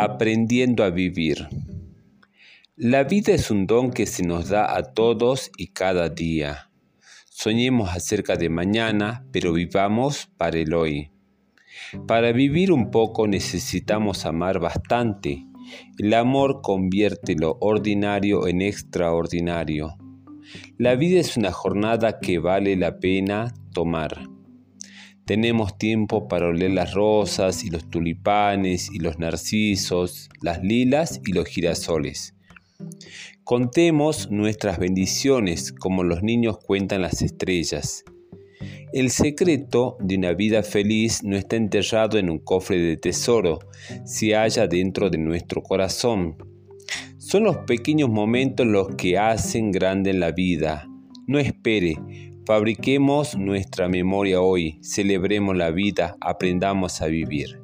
Aprendiendo a vivir. La vida es un don que se nos da a todos y cada día. Soñemos acerca de mañana, pero vivamos para el hoy. Para vivir un poco necesitamos amar bastante. El amor convierte lo ordinario en extraordinario. La vida es una jornada que vale la pena tomar. Tenemos tiempo para oler las rosas y los tulipanes y los narcisos, las lilas y los girasoles. Contemos nuestras bendiciones como los niños cuentan las estrellas. El secreto de una vida feliz no está enterrado en un cofre de tesoro, se halla dentro de nuestro corazón. Son los pequeños momentos los que hacen grande la vida. No espere, Fabriquemos nuestra memoria hoy, celebremos la vida, aprendamos a vivir.